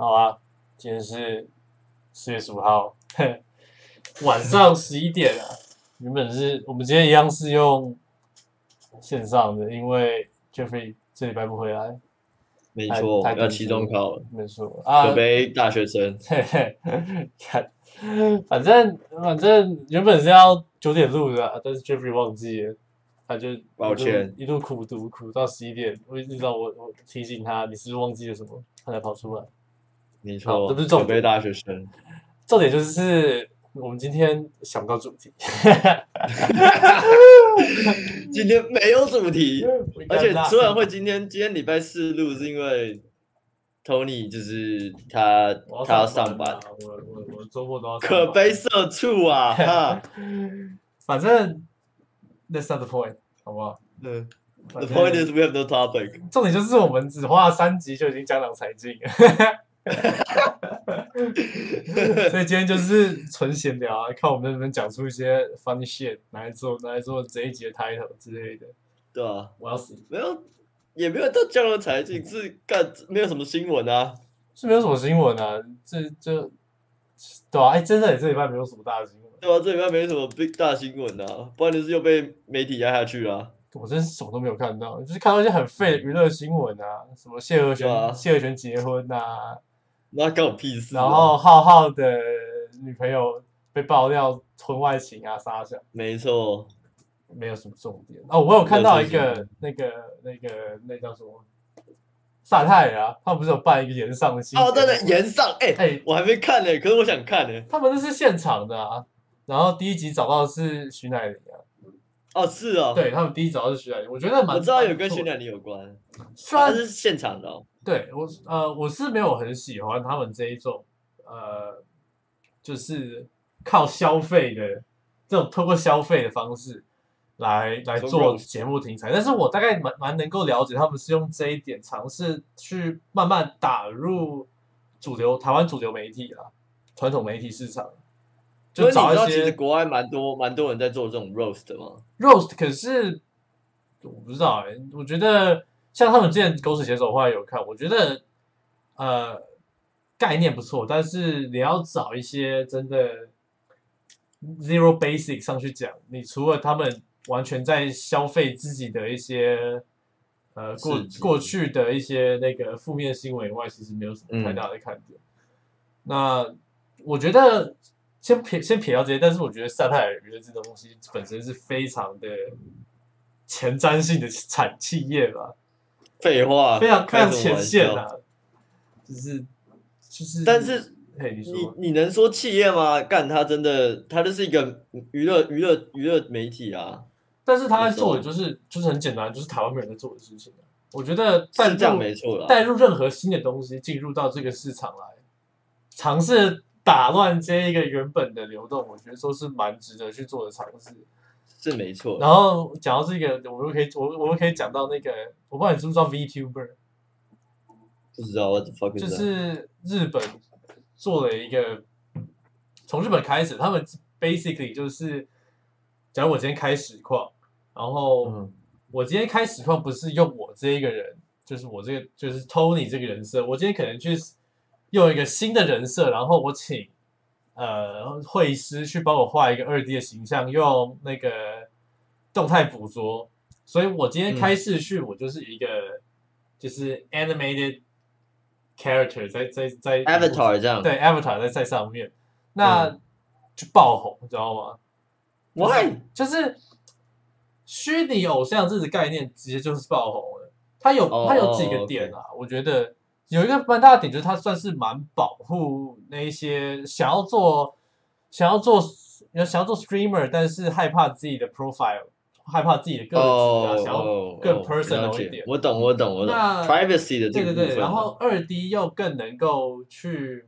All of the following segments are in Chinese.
好啊，今天是四月十五号晚上十一点啊。原本是我们今天一样是用线上的，因为 Jeffrey 这礼拜不回来，没错，要期中考了，没错啊，可悲大学生。嘿嘿，看，反正反正原本是要九点录的，但是 Jeffrey 忘记了，他就抱歉一路苦读苦到十一点，我一直到我我提醒他你是不是忘记了什么，他才跑出来。没错，这不是重点可悲大学生。重点就是我们今天想不到主题，今天没有主题，而且出虽然会今天今天礼拜四录，是因为 Tony 就是他他要上班，啊，我我我周末都要可悲社畜啊！哈，反正 that's not the point，好不好？嗯，The point is we have no topic。重点就是我们只花了三集就已经江郎才尽了，所以今天就是纯闲聊啊，看我们能不能讲出一些 funny shit 拿来做拿来做这一集的 title 之类的。对啊，我要死，没有也没有到降了才进，是干没有什么新闻啊。是没有什么新闻啊，这这对啊，哎、真的，这礼拜没有什么大的新闻，对啊，这礼拜没什么 big 大新闻啊，不然就是又被媒体压下去了啊。我真是什么都没有看到，就是看到一些很废的娱乐新闻啊，什么谢和弦、啊谢和弦结婚啊，那干我屁事啊！然后浩浩的女朋友被爆料婚外情啊，撒小。没错，没有什么重点。哦。我有看到一个那个那个那叫什么？萨泰尔啊，他们不是有办一个延上的新哦，对对，延上，哎、哎。我还没看呢、可是我想看呢、他们那是现场的啊。然后第一集找到的是徐乃麟啊，哦，是哦，，对他们第一集找到是徐乃麟，我觉得蛮我知道有跟徐乃麟有关，虽然他是现场的、哦，对我呃我是没有很喜欢他们这一种呃就是靠消费的这种通过消费的方式来来做节目题材，但是我大概蛮蛮能够了解他们是用这一点尝试去慢慢打入主流台湾主流媒体啦传统媒体市场，就所以你知道找一些其实国外蛮多蛮多人在做这种 roast 的吗？roast，可是我不知道哎、我觉得像他们之前狗屎写手画有看，我觉得呃概念不错，但是你要找一些真的 zero basic 上去讲，你除了他们完全在消费自己的一些呃过过去的一些那个负面新闻以外，其实没有什么太大的看点。那我觉得先撇先撇掉这些，但是我觉得萨泰尔娱乐这种东西本身是非常的前瞻性的产企业吧，废话，非常非常前。线啊，就是就是，但是嘿，你你你能说企业吗？干，他真的，他就是一个娱乐娱乐娱乐媒体啊，但是他在做的就是就是很简单，就是台湾没人在做的事情啊。我觉得带是这样入没错了。带入任何新的东西进入到这个市场来，尝试打乱这一个原本的流动，我觉得说是蛮值得去做的尝试。是没错。然后讲到这个，我们可以我我们可以讲到那个，我不知道你知不知道 VTuber，不知道 what the fuck 就是日本做了一个，从日本开始，他们 basically 就是，假如我今天开实况，然后嗯我今天开实况不是用我这一个人，就是我这个就是 Tony 这个人设，我今天可能去用一个新的人设，然后我请呃绘师去帮我画一个二 D 的形象，用那个动态捕捉，所以我今天开视讯，我就是一个就是 animated character 在在在 Avatar 这样。对 avatar 在在上面，那嗯就爆红，你知道吗？Why？就是虚拟偶像这个概念，直接就是爆红了。它有哦它有几个点啊，我觉得有一个蛮大的点，就是它算是蛮保护那一些想要做想要做想要做 streamer，但是害怕自己的 profile，害怕自己的个子啊，哦，想要哦更哦 personal 一点我懂，我懂，我懂。那 privacy 的这个。对对对，然后二 D 又更能够去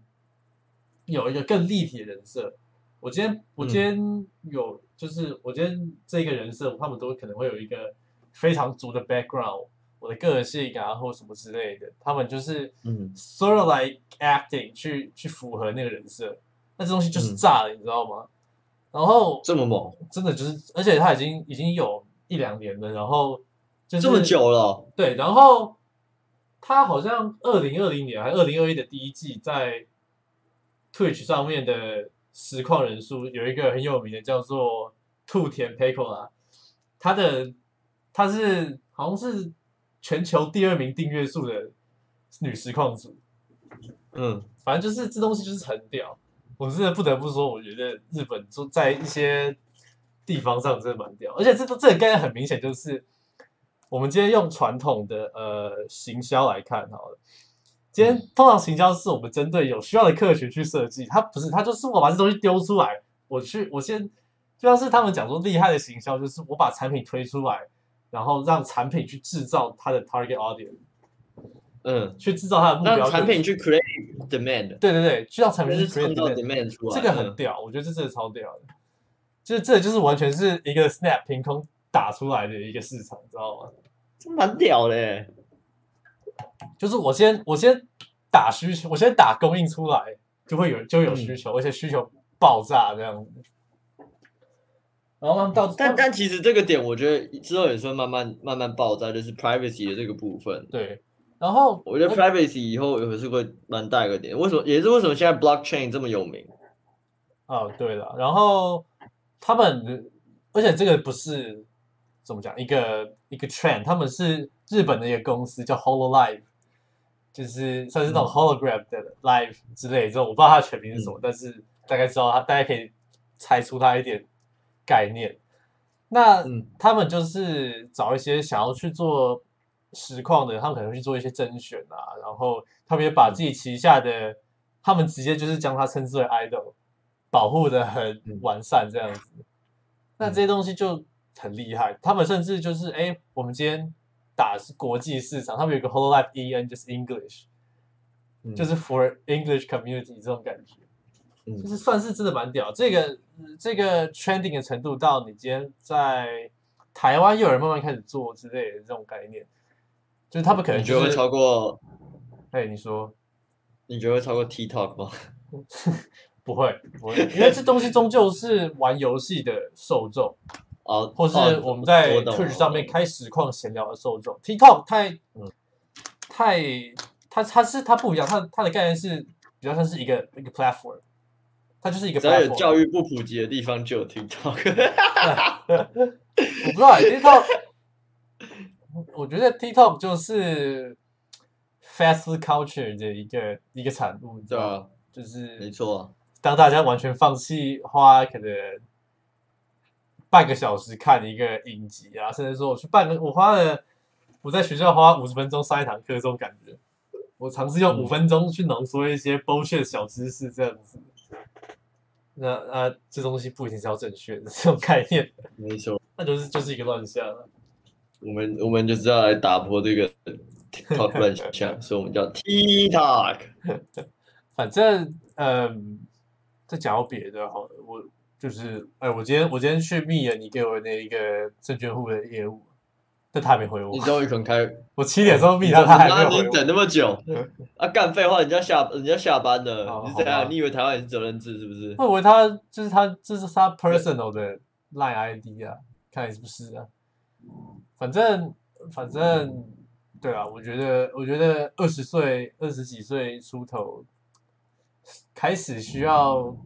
有一个更立体的人设。我今天我今天有，就是我今天这个人设，他们都可能会有一个非常足的 background，我的个性啊或什么之类的，他们就是嗯。sort of like acting 去去符合那个人设，那这东西就是嗯。炸了，你知道吗？然后这么猛，真的就是，而且他已经已经有一两年了，然后就是这么久了，对，然后他好像二零二零年还二零二一的第一季在 Twitch 上面的实况人数有一个很有名的叫做兔田 p e c o 啊，他的他是好像是全球第二名订阅数的女实况主，嗯，反正就是这东西就是很屌，我真的不得不说，我觉得日本就在一些地方上真的蛮屌，而且这这个概念很明显就是。我们今天用传统的呃行销来看好了，今天通常行销是我们针对有需要的客群去设计，它不是，它就是我把这东西丢出来，我去，我先就像是他们讲说厉害的行销，就是我把产品推出来，然后让产品去制造它的 target audience，嗯，去制造它的目标，让产品去 create demand，对对对，去让产品去 create demand 出来，这个很屌，我觉得这真的超屌的，就是这就是完全是一个 snap 凭空打出来的一个市场，知道吗？这蛮屌的，就是我先我先打需求，我先打供应出来，就会有就有需求，而且需求爆炸这样子。然后到但但其实这个点，我觉得之后也是会慢慢慢慢爆炸，就是 privacy 的这个部分。对，然后我觉得 privacy 以后也是会蛮大一个点。为什么？也是为什么现在 blockchain 这么有名？哦，对了，然后他们，而且这个不是怎么讲一个一个 trend，他们是日本的一个公司叫 Hololive，就是算是那种 hologram 的 live 之类这种，我不知道它的全名是什么，但是大概知道它，大家可以猜出它一点概念。那他们就是找一些想要去做实况的，他们可能去做一些甄选啊，然后他们也把自己旗下的，他们直接就是将它称之为 idol。保护的很完善，这样子，那这些东西就很厉害。他们甚至就是，哎，我们今天打是国际市场，他们有个 Whole Life EN，就是 English，就是 for English community 这种感觉，就是算是真的蛮屌。这个这个 trending 的程度，到你今天在台湾又有人慢慢开始做之类的这种概念，就是他们可能觉得会超过，哎，你说，你觉得会超过 TikTok 吗？不会，不会，因为这东西终究是玩游戏的受众，哦，或是我们在 Twitch 上面开实况闲聊的受众。TikTok 太，太，它它是它不一样，它它的概念是比较像是一个一个 platform，它就是一个。在有教育不普及的地方就有 TikTok。我不知道 TikTok，我觉得 TikTok 就是 fast culture 的一个一个产物，对啊，就是没错。当大家完全放弃花可能半个小时看一个影集啊，甚至说我去半个我花了我在学校花五十分钟上一堂课这种感觉，我尝试用五分钟去浓缩一些 bullshit 小知识这样子，那啊这东西不一定是要正确的这种概念，没错，那就是就是一个乱象。我们我们就是要来打破这个 TikTok 乱象，所以我们叫 TikTok。反正嗯。再讲到别的好了，我就是哎，我今天我今天去密了你给我那一个证券户的业务，但他还没回我。你终于肯开，我七点钟密他，他还没回。你等那么久啊？干废话，人家下人家下班了，你怎样？你以为台湾也是责任制是不是？我以为他就是他，这是他 personal 的 line ID 啊，看来是不是啊？反正反正对啊，我觉得我觉得二十岁二十几岁出头。开始需要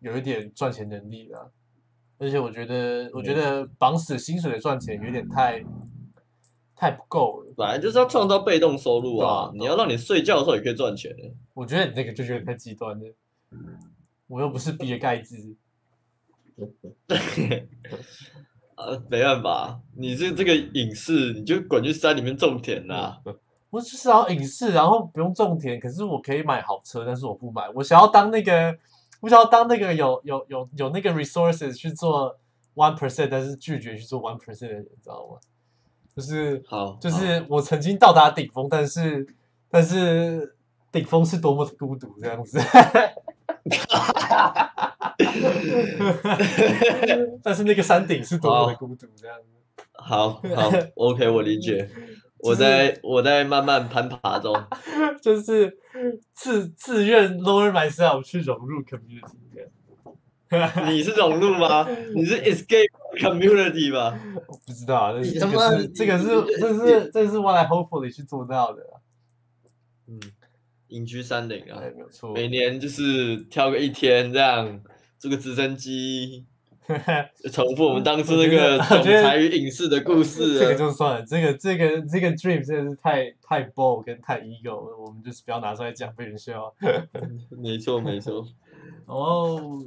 有一点赚钱能力了，而且我觉得，我觉得绑死薪水的赚钱有点太太不够了。本来就是要创造被动收入啊，你要让你睡觉的时候也可以赚钱。我觉得你这个就有点太极端了。我又不是比尔盖茨。啊，没办法，你是这个影视，你就滚去山里面种田啦。我是想要影视，然后不用种田，可是我可以买好车，但是我不买。我想要当那个，我想要当那个有有有有那个 resources 去做 one percent，但是拒绝去做 one percent 的人，知道吗？就是好，就是我曾经到达顶峰，但是但是顶峰是多么的孤独，这样子。但是那个山顶是多么的孤独，这样子。好好，OK，我理解。我在我在慢慢攀爬中，就是自自愿 lower myself 去融入 community。你是融入吗？你是 escape community 吧？我不知道，这个是这个是这是这是 what I hopefully 去做到的。嗯，隐居山林啊，对，没有错。每年就是挑个一天这样，坐个直升机，重复我们当初那个总裁与影视的故事。这个就算了，这个这个这个 dream 真的是太太 bold 跟太 ego，我们就是不要拿出来讲，被人笑。没错没错。然后，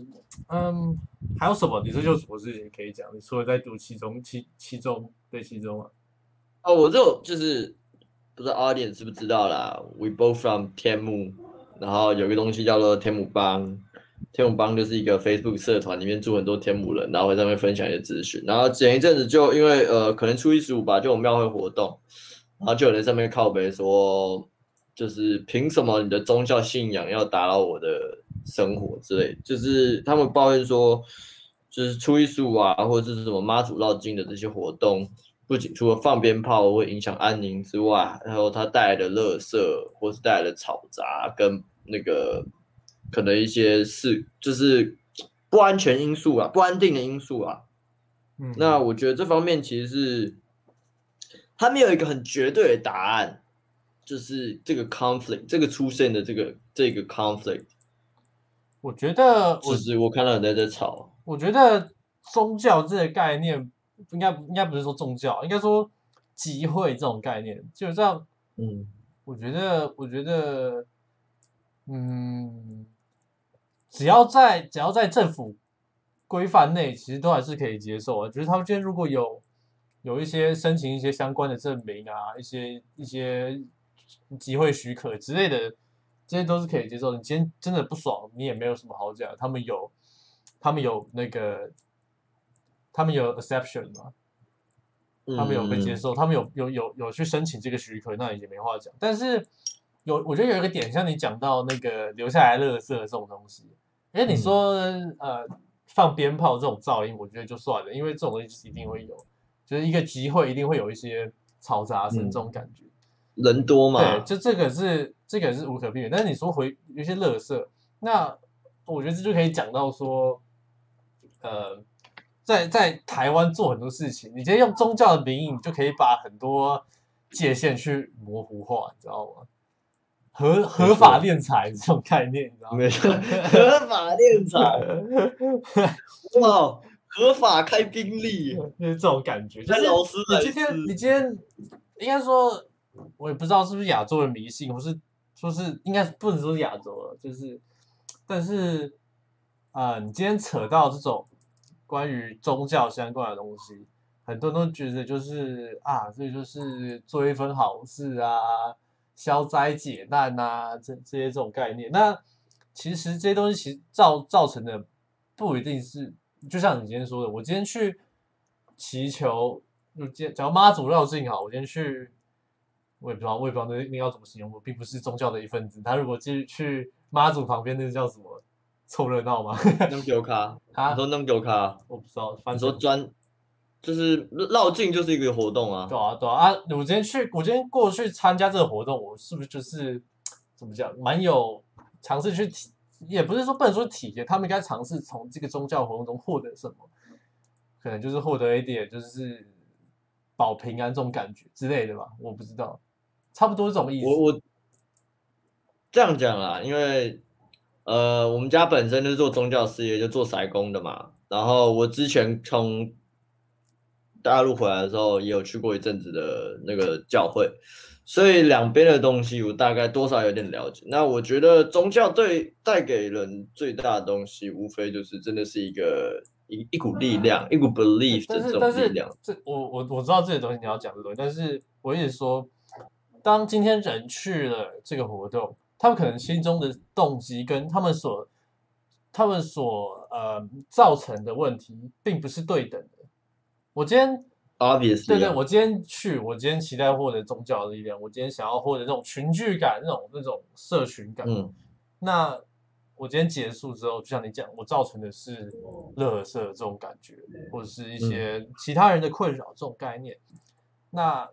嗯，还有什么？你这有什么事情可以讲？你除了在读期中、期期中对期中啊？哦，我就就是不知道 audience 知不知道啦。We both from 天幕，然后有个东西叫做天幕帮。天母帮就是一个 Facebook 社团，里面住很多天母人，然后会在上面分享一些资讯。然后前一阵子就因为呃，可能初一十五吧，就有庙会活动，然后就有人在上面靠背说，就是凭什么你的宗教信仰要打扰我的生活之类，就是他们抱怨说，就是初一十五啊，或者是什么妈祖绕境的这些活动，不仅除了放鞭炮会影响安宁之外，然后它带来的垃圾或是带来的吵杂跟那个。可能一些事就是不安全因素啊，不安定的因素啊。嗯，那我觉得这方面其实是他没有一个很绝对的答案，就是这个 conflict 这个出现的这个这个 conflict。我觉得，其实我看到人在这吵。我觉得宗教这个概念，应该应该不是说宗教，应该说集会这种概念，就这样。嗯，我觉得，我觉得，嗯。只要在只要在政府规范内，其实都还是可以接受啊。就是他们今天如果有有一些申请一些相关的证明啊，一些一些集会许可之类的，这些都是可以接受。你今天真的不爽，你也没有什么好讲。他们有他们有那个他们有 exception 嘛，他们有被接受，他们有有有有去申请这个许可，那也没话讲。但是有我觉得有一个点，像你讲到那个留下来垃圾这种东西。哎，你说呃放鞭炮这种噪音，我觉得就算了，因为这种东西一定会有，就是一个集会一定会有一些嘈杂声这种感觉，人多嘛，对，就这个是这个是无可避免。但是你说回有些乐色，那我觉得这就可以讲到说，呃，在在台湾做很多事情，你直接用宗教的名义，你就可以把很多界限去模糊化，你知道吗？合合法敛财这种概念，你知道吗？没错，合法敛财，哇，合法开宾利，就是这种感觉。就是你今天，你今天应该说，我也不知道是不是亚洲人迷信，或是说是应该不能说亚洲了，就是，但是啊，你今天扯到这种关于宗教相关的东西，很多人都觉得就是啊，这就是做一份好事啊。消灾解难呐，这这些这种概念，那其实这些东西其实造造成的不一定是，就像你今天说的，我今天去祈求，就今假如妈祖绕境好，我今天去，我也不知道，我也不知道那那要怎么形容，我并不是宗教的一份子。他如果去去妈祖旁边，那叫什么凑热闹吗？弄丢卡，他说弄丢卡，我不知道，反正说专。就是绕境就是一个活动啊，对啊对啊啊！我今天去，我今天过去参加这个活动，我是不是就是怎么讲，蛮有尝试去体，也不是说不能说体验，他们应该尝试从这个宗教活动中获得什么，可能就是获得一点就是保平安这种感觉之类的吧，我不知道，差不多是这么意思。我我这样讲啦，因为呃，我们家本身就是做宗教事业，就做筛工的嘛，然后我之前从大陆回来的时候也有去过一阵子的那个教会，所以两边的东西我大概多少有点了解。那我觉得宗教对带给人最大的东西，无非就是真的是一个一一股力量，一股 belief 的这种力量。这我我我知道这些东西你要讲的东西，但是我一直说，当今天人去了这个活动，他们可能心中的动机跟他们所他们所呃造成的问题，并不是对等的。我今天，obviously，对对，我今天去，我今天期待获得宗教的力量，我今天想要获得那种群聚感，那种那种社群感。嗯，那我今天结束之后，就像你讲，我造成的是乐色这种感觉，或者是一些其他人的困扰这种概念。那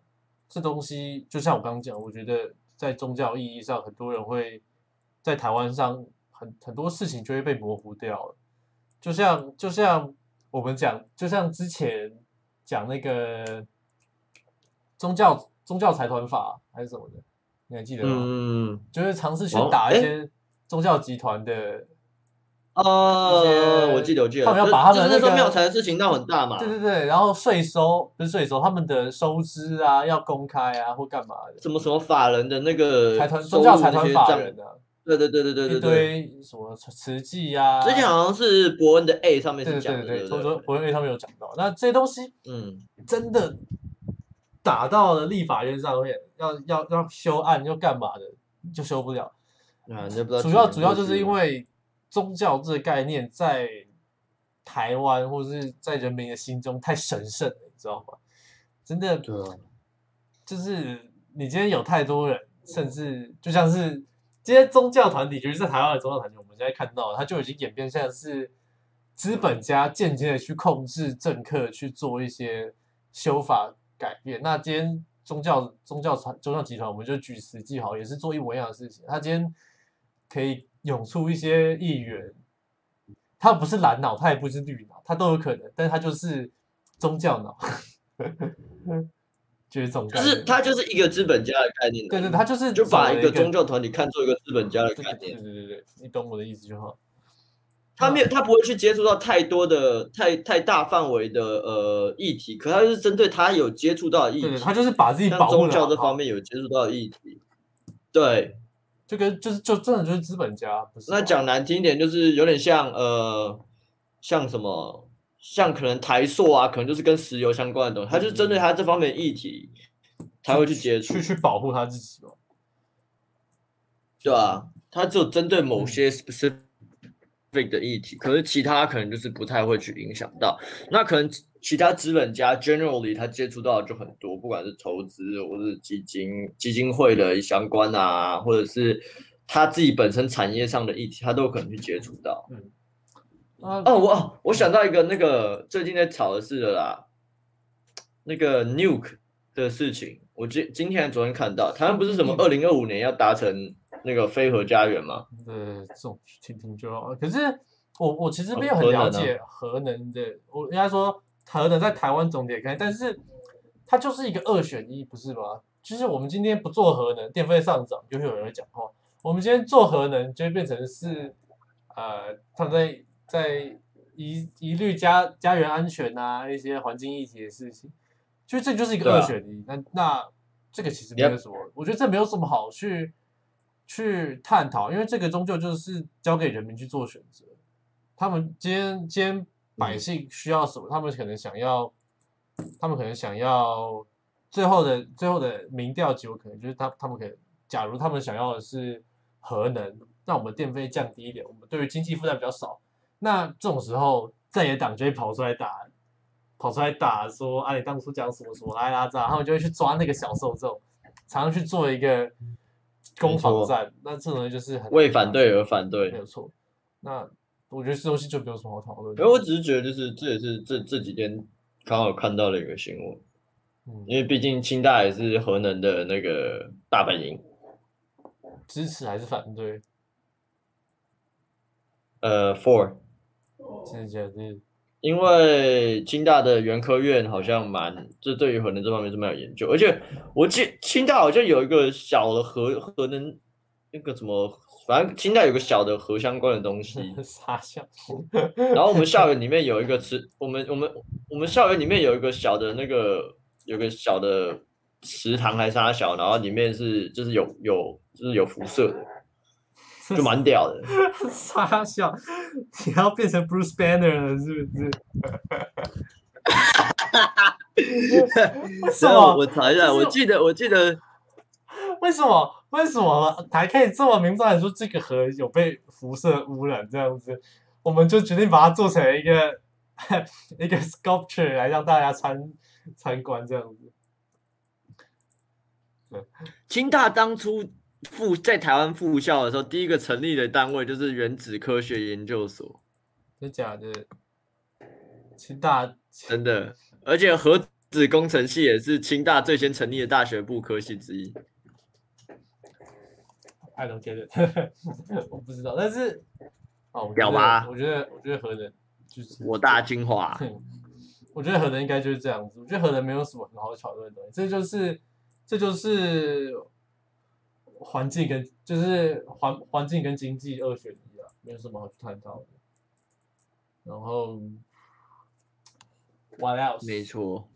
这东西就像我刚刚讲，我觉得在宗教意义上，很多人会在台湾上很很多事情就会被模糊掉了。就像就像我们讲，就像之前。讲那个宗教宗教财团法还是什么的，你还记得吗？嗯，就是尝试去哦打一些宗教集团的，哦，我记得，我记得，他们要把他们那时候庙财的事情闹很大嘛，对对对，然后税收不是税收，他们的收支啊要公开啊，或干嘛的，什么什么法人的那个财团收入宗教财团法人。啊，对对对对对对一对。堆什么慈济啊，之前好像是伯恩的 A 上面对是讲的，对对对，对不说说对？博文他们有讲到，那这些东西嗯，真的打到了立法院上面，要要要修案又干嘛的，就修不了。啊，你就不知道主要主要就是因为宗教这个概念在台湾或者是在人民的心中太神圣了，你知道吗？真的对啊，就是你今天有太多人，甚至就像是今天宗教团体，就是在台湾的宗教团体，我们现在看到，它就已经演变像是资本家间接的去控制政客去做一些修法改变。那今天宗教宗教团宗教集团，我们就举实际好，也是做一模一样的事情。他今天可以涌出一些议员，他不是蓝脑，他也不是绿脑，他都有可能，但是他就是宗教脑，就是这种就概念。是他就是一个资本家的概念，对对，他就是就把一一个宗教团体看作一个资本家的概念，对对对，你懂我的意思就好。他没有，他不会去接触到太多的、太太大范围的呃议题，可他就是针对他有接触到的议题，他就是把自己像保护宗教这方，面有接触到的议题，对，就跟就是就真的就是资本家，不是？那讲难听一点，就是有点像呃，像什么，像可能台塑啊，可能就是跟石油相关的东西，他就是针对他这方面的议题才会去接触去，去保护他自己嘛。对啊，他只有针对某嗯些 specific 的议题，可是其他可能就是不太会去影响到。那可能其其他资本家 generally 他接触到的就很多，不管是投资或是基金、基金会的相关啊，或者是他自己本身产业上的议题，他都有可能去接触到。啊，哦，我哦我想到一个那个最近在吵的事了啦，那个 Nuke 的事情，我今今天昨天看到，台湾不是什么二零二五年要达成那个飞核家园嘛？呃，这种听听就好了。可是我我其实没有哦很了解核能的，我应该说核能在台湾总点开，但是它就是一个二选一，不是吗？就是我们今天不做核能，电费上涨，就会有人会讲话；我们今天做核能，就会变成是呃，他们在在疑疑虑家家园安全啊，一些环境议题的事情，就这就是一个二选一。那那这个其实没有什么我觉得这没有什么好去去探讨，因为这个终究就是交给人民去做选择。他们今天今天百姓需要什么，他们可能想要，他们可能想要最后的最后的民调结果，可能就是他他们可能，假如他们想要的是核能，那我们电费降低一点，我们对于经济负担比较少。那这种时候，在野党就会跑出来打，跑出来打说啊，你当初讲什么什么来拉炸，他们就会去抓那个小受众，常常去做一个攻防战。那这种东西就是很为反对而反对没。有错。那我觉得这东西就没有什么好讨论因为我只是觉得，就是这也是这这几天刚好看到的一个新闻，嗯，因为毕竟清大也是核能的那个大本营。支持还是反对？呃的假的？因为清大的原科院好像蛮，这对于核能这方面是蛮有研究，而且我记清大好像有一个小的核核能那个什么，反正清大有个小的核相关的东西，傻笑。然后我们校园里面有一个池，我们我们我们校园里面有一个小的那个有个小的池塘还是啥小，然后里面是就是有有就是有辐射的，就蛮屌的。傻笑，你要变成 Bruce Banner 了是不是？为什么？我查一下，我记得我记得为什么？为什么还可以这么明白地说这个河有被辐射污染这样子？我们就决定把它做成一个 一个 sculpture 来让大家参参观这样子。清大当初复在台湾复校的时候，第一个成立的单位就是原子科学研究所，真假的？清大真的，而且核子工程系也是清大最先成立的大学部科系之一。I don't get it，我不知道，但是哦，我觉得屌吧我觉得我觉得核能就是我大精华，我觉得核能应该就是这样子。我觉得核能没有什么很好讨论的东西，这就是这就是环境跟就是环环境跟经济二选一啊，没有什么好去探讨的。然后，what else？没错，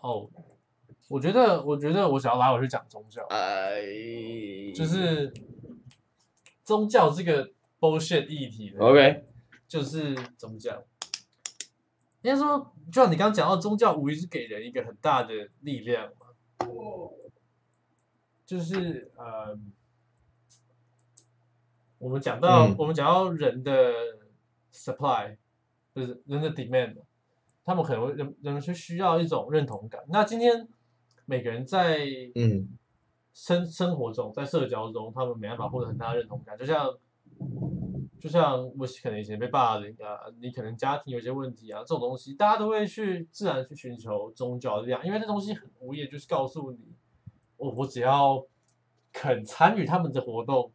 哦，我觉得，我觉得我想要拉我去讲宗教，哎，就是宗教这个 bullshit 议题呢 OK，就是怎么讲？应该说，就像你刚刚讲到，宗教无疑是给人一个很大的力量嘛。就是呃，我们讲到、嗯。我们讲到人的 supply，就是人的 demand，他们可能会人人们是需要一种认同感。那今天每个人在嗯。生生活中，在社交中，他们没办法获得很大的认同感，就像就像我可能以前被霸凌啊，你可能家庭有一些问题啊，这种东西，大家都会去自然去寻求宗教的力量，因为这东西很无言，就是告诉你，我我只要肯参与他们的活动，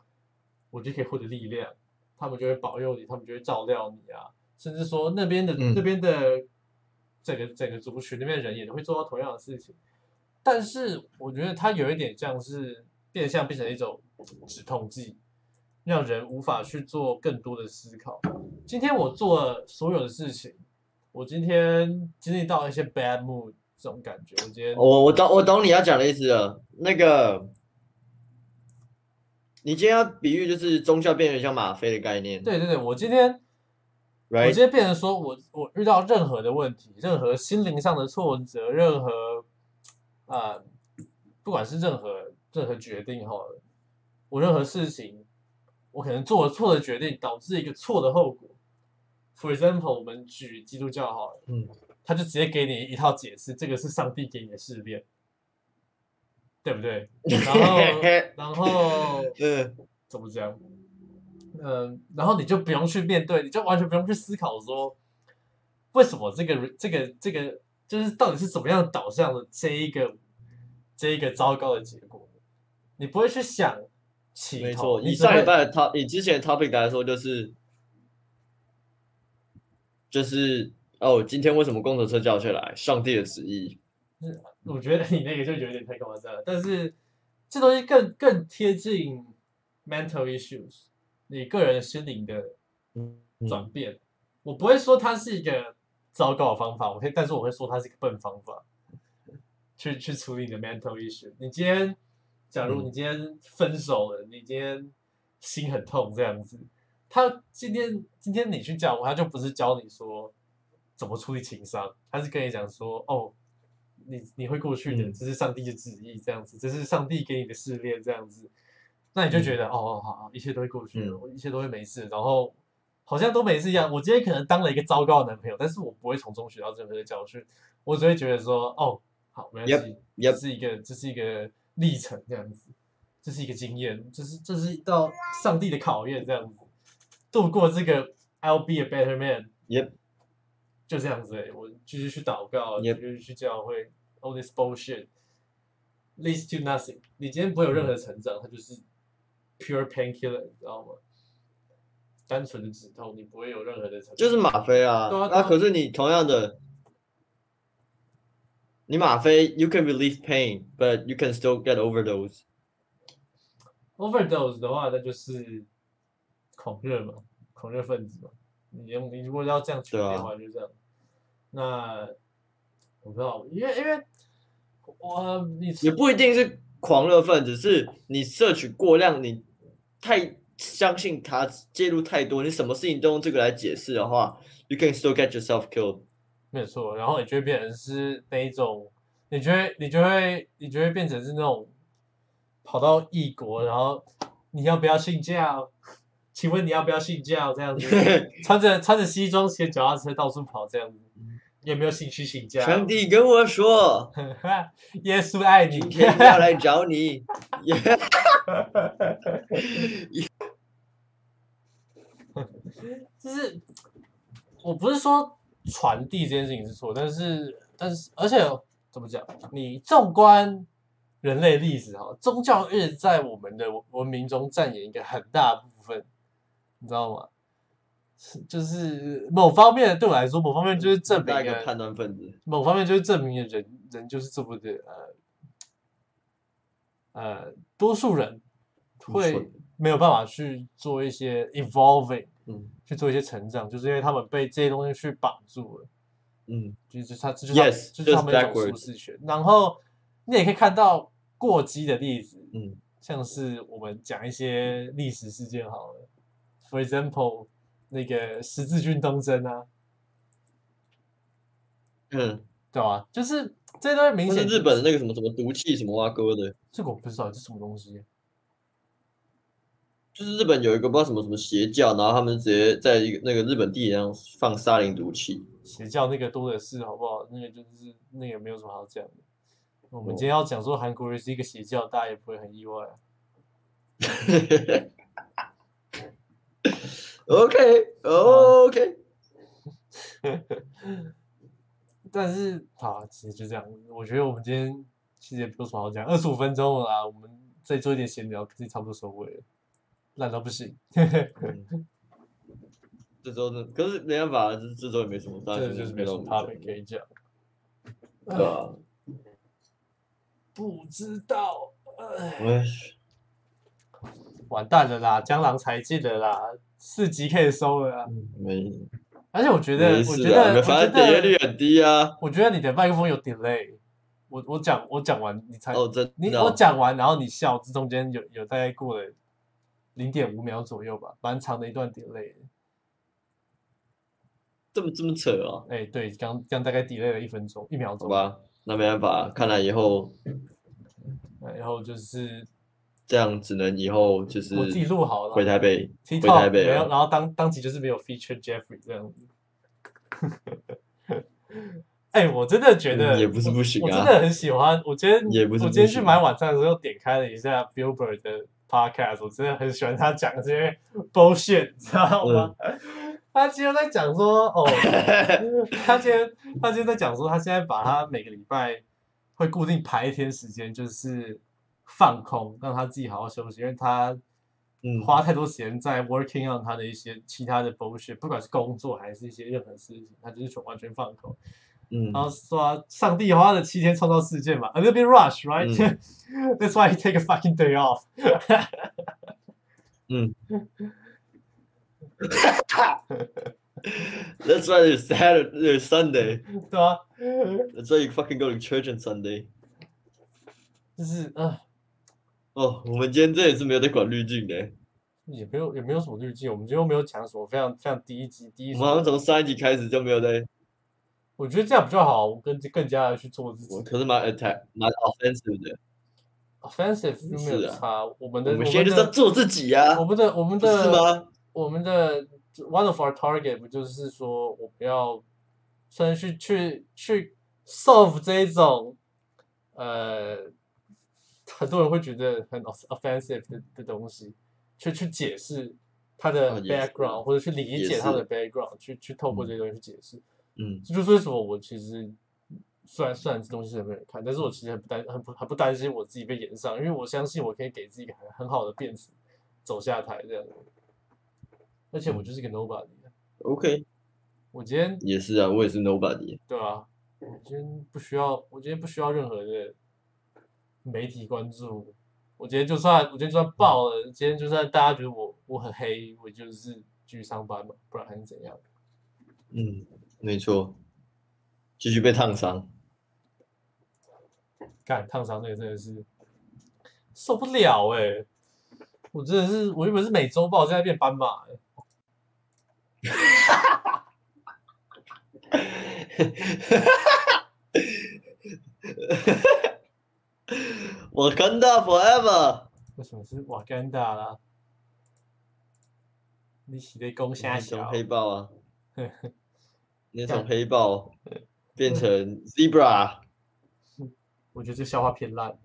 我就可以获得力量，他们就会保佑你，他们就会照料你啊，甚至说那边的、嗯那边的整个整个族群那边的人也会做到同样的事情。但是我觉得它有一点像是变相变成一种止痛剂，让人无法去做更多的思考。今天我做了所有的事情，我今天经历到一些 bad mood 这种感觉，我今天我我懂我懂你要讲的意思了。那个，你今天要比喻就是宗教变成像吗啡的概念，对对对，我今天我？今天变成说我我遇到任何的问题，任何心灵上的挫折，任何啊、呃不管是任何任何决定好了，我任何事情，我可能做了错的决定，导致一个错的后果。For example，我们举基督教好了，嗯，他就直接给你一套解释，这个是上帝给你的试炼，对不对？然后 然后嗯怎么讲？嗯，然后你就不用去面对，你就完全不用去思考说，为什么这个这个这个就是到底是怎么样导向的这一个这一个糟糕的结果，你不会去想起没，错。以你上礼拜的 top，以之前的 topic 来说，就是就是哦，今天为什么公车车叫下来？上帝的旨意。我觉得你那个就有点太夸张了，但是这东西更更贴近 mental issues，你个人心灵的嗯转变。我不会说它是一个糟糕的方法，我可以，但是我会说它是一个笨方法，去去处理你的 mental issue。你今天，假如嗯你今天分手了，你今天心很痛这样子，他今天今天你去教我，他就不是教你说怎么处理情商，他是跟你讲说，哦，你你会过去的，嗯。这是上帝的旨意，这样子，这是上帝给你的试炼，这样子，那你就觉得，哦哦好好，一切都会过去的，嗯。一切都会没事，然后好像都没事一样。我今天可能当了一个糟糕的男朋友，但是我不会从中学到任何的教训，我只会觉得说，哦，好，没关系 Yep, 这是一个这是一个历程，这样子，这是一个经验，这是这是一道上帝的考验，这样子，度过这个 I'll be a better man，Yep，就这样子我继续去祷告继续去教会，all this bullshit leads to nothing。你今天不会有任何成长，它就是 pure painkiller，你知道吗？单纯的止痛，你不会有任何的成长。就是吗啡啊。对啊啊那可是你同样的，你吗啡，you can relieve pain，but you can still get overdose。overdose 的话，那就是狂热嘛，恐热分子嘛。你用你如果要这样举例对啊的话，就这样。那我不知道，因为因为我你也不一定是狂热分子，是你摄取过量，你太相信他，介入太多，你什么事情都用这个来解释的话，you can still get yourself killed。没有错，然后你就会变成是那一种，你就会你就会你就会变成是那种跑到异国，然后你要不要信教？请问你要不要信教？这样子，穿着穿着西装，骑着脚踏车到处跑，这样子，你有没有兴趣请教？上帝跟我说，耶稣爱你。今天要来找你。就是我不是说传递这件事情是错，但是但是而且怎么讲？你纵观人类历史哈，宗教一直在我们的文明中占演一个很大部分，你知道吗？是就是某方面对我来说，某方面就是证明一个判断分子。某方面就是证明了人人就是这么的呃呃，多数人会没有办法去做一些 evolving，嗯去做一些成长，就是因为他们被这些东西去绑住了。嗯就是他，这就是就是他们一种舒适圈。然后你也可以看到过激的例子，嗯像是我们讲一些历史事件好了，for example，那个十字军东征啊，嗯，对吧？就是这些东西明显日本的那个什么什么毒气什么蛙哥的，这个我不知道这是什么东西，就是日本有一个不知道什么什么邪教，然后他们直接在一个那个日本地铁上放沙林毒气。邪教那个多的是，好不好？那个就是那个没有什么好讲的。我们哦今天要讲说韩国人是一个邪教，大家也不会很意外啊。OK OK，但是好，其实就这样。我觉得我们今天其实也没有什么好讲，二十五分钟了啦，我们再做一点闲聊，可以差不多收尾了，烂到不行。嗯这周呢，可是没办法，这这周也没什么，这就是没什么 topic 可以讲。对啊，不知道，哎哎，完蛋了啦，江郎才尽了啦，四级可以收了啊。没而且我觉得，啊，我觉得，反正觉点阅率，很低啊。我觉得你的麦克风有 delay。我我讲我讲完你才哦，真你我讲完，然后你笑，这中间有有大概过了零点五秒左右吧，蛮长的一段 delay。这么这么扯啊？哎，对，刚刚大概 delay 了一分钟，一秒钟。好吧，那没办法，看来以后哎然后就是这样，只能以后就是我自己录好了，回台北，回台北没有，然后当当集就是没有 feature Jeffrey 这样子。哎、我真的觉得、嗯也不是不行啊我，我真的很喜欢。我今天也不是我今天去买晚餐的时候点开了一下 Billboard 的 podcast，我真的很喜欢他讲这些 bullshit，你知道吗？嗯他今天在讲说，哦，他今天他今天在讲说，他现在把他每个礼拜会固定排一天时间，就是放空，让他自己好好休息，因为他嗯，花太多时间在 working on 他的一些其他的 bullshit，不管是工作还是一些任何事情，他就是全完全放空。嗯然后说啊上帝花了七天创造世界嘛，a little bit rush, right?、That's why he take a fucking day off 嗯。That's why it's Saturday, it's Sunday. 对啊、That's why you fucking go to church on Sunday. 就是呃，哦，我们今天这也是没有在管滤镜的，也没有也没有什么滤镜，我们今天又没有讲什么非常非常低级低俗我们好像从上一集开始就没有在，我觉得这样比较好，我更更加的去做自己我可是蛮 attack 蛮 offensive 的。offensive 就没有是啊差。我们的我们现在就是要做自己啊我，们的我们的是的吗？我们的 one of our target 不就是说我们要算是去去去 solve 这一种呃很多人会觉得很 off- offensive 的的东西，去去解释他的 background、或者去理解他的 background，去去透过这些东西去解释。嗯这就是为什么我其实虽然虽然这东西是没有人看，但是我其实很不担很不很不担心我自己被延上，因为我相信我可以给自己一个很很好的辩词走下台这样。而且我就是一个 nobody，，OK，我今天也是啊，我也是 nobody。对啊，我今天不需要，我今天不需要任何的媒体关注。我今天就算我今天就算爆了，今天就算大家觉得我我很黑，我就是继续上班嘛，不然还是怎样？嗯，没错，继续被烫伤。干烫伤那个真的是受不了哎、我真的是我原本是美洲豹，现在变斑马、欸，我跟到 forever。为什么是瓦干达啦？你是在攻虾小？你从黑豹啊，你从黑豹 变成 zebra，我觉得这笑话偏烂。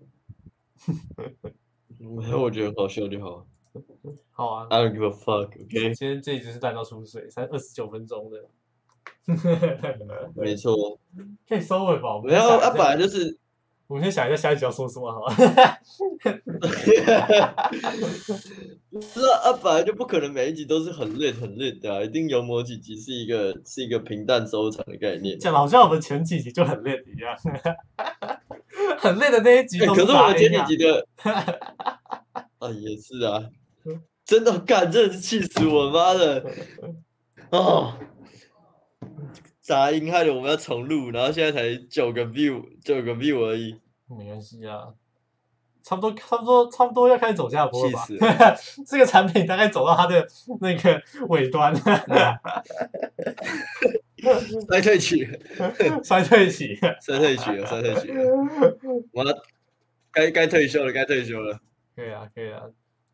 没有，我觉得很好笑就好。好啊，I don't give a fuck，OK？、今天这一集是烂到出水，才二十九分钟的，没错，可以收尾吧？没有，啊，本来就是，我们先想一下下一集要说什么好了。不是啊，啊本来就不可能每一集都是很 lit 很 lit 的、啊，一定有某几集是一个是一个平淡收场的概念。讲的好像我们前几集就很累一样。很累的那一集欸可是我们前几集的 啊也是啊，真的干，真的是气死我！妈的，哦，杂音害得我们要重录，然后现在才九个 view，九个 view 而已，没关系啊，差不多差不多差不多要开始走下坡了吧？气？这个产品大概走到它的那个尾端，衰退期。了，衰退期。衰退期了，衰退期了，我要该该退休了，该退休了。可以啊，可以啊，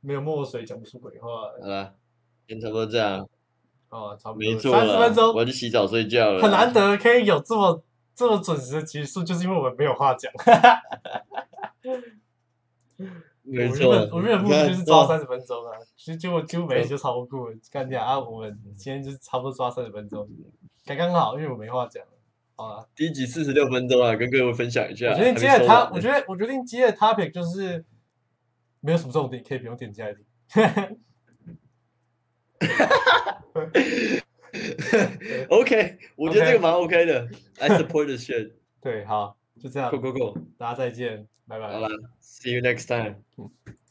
没有墨水讲不出鬼话好了，今天差不多这样，哦，差不多没错三十分，钟我要去洗澡睡觉了。很难得可以有这么这么准时的结束，就是因为我们没有话讲。没错我原本，目的就是抓哦三十分钟啊，其实结果几乎每一集都超过过，干掉啊！我们今天就是差不多抓三十分钟，刚刚好，因为我没话讲。好了，第一集四十六分钟啊，跟各位分享一下。我决定还今天的他，我觉得我决定今天的 topic 就是没有什么重点，可以不用点进来听。OK，我觉得这个蛮 OK 的，I support the shit。对，好，就这样 Go，go go，大家再见，拜拜好。了，See you next time。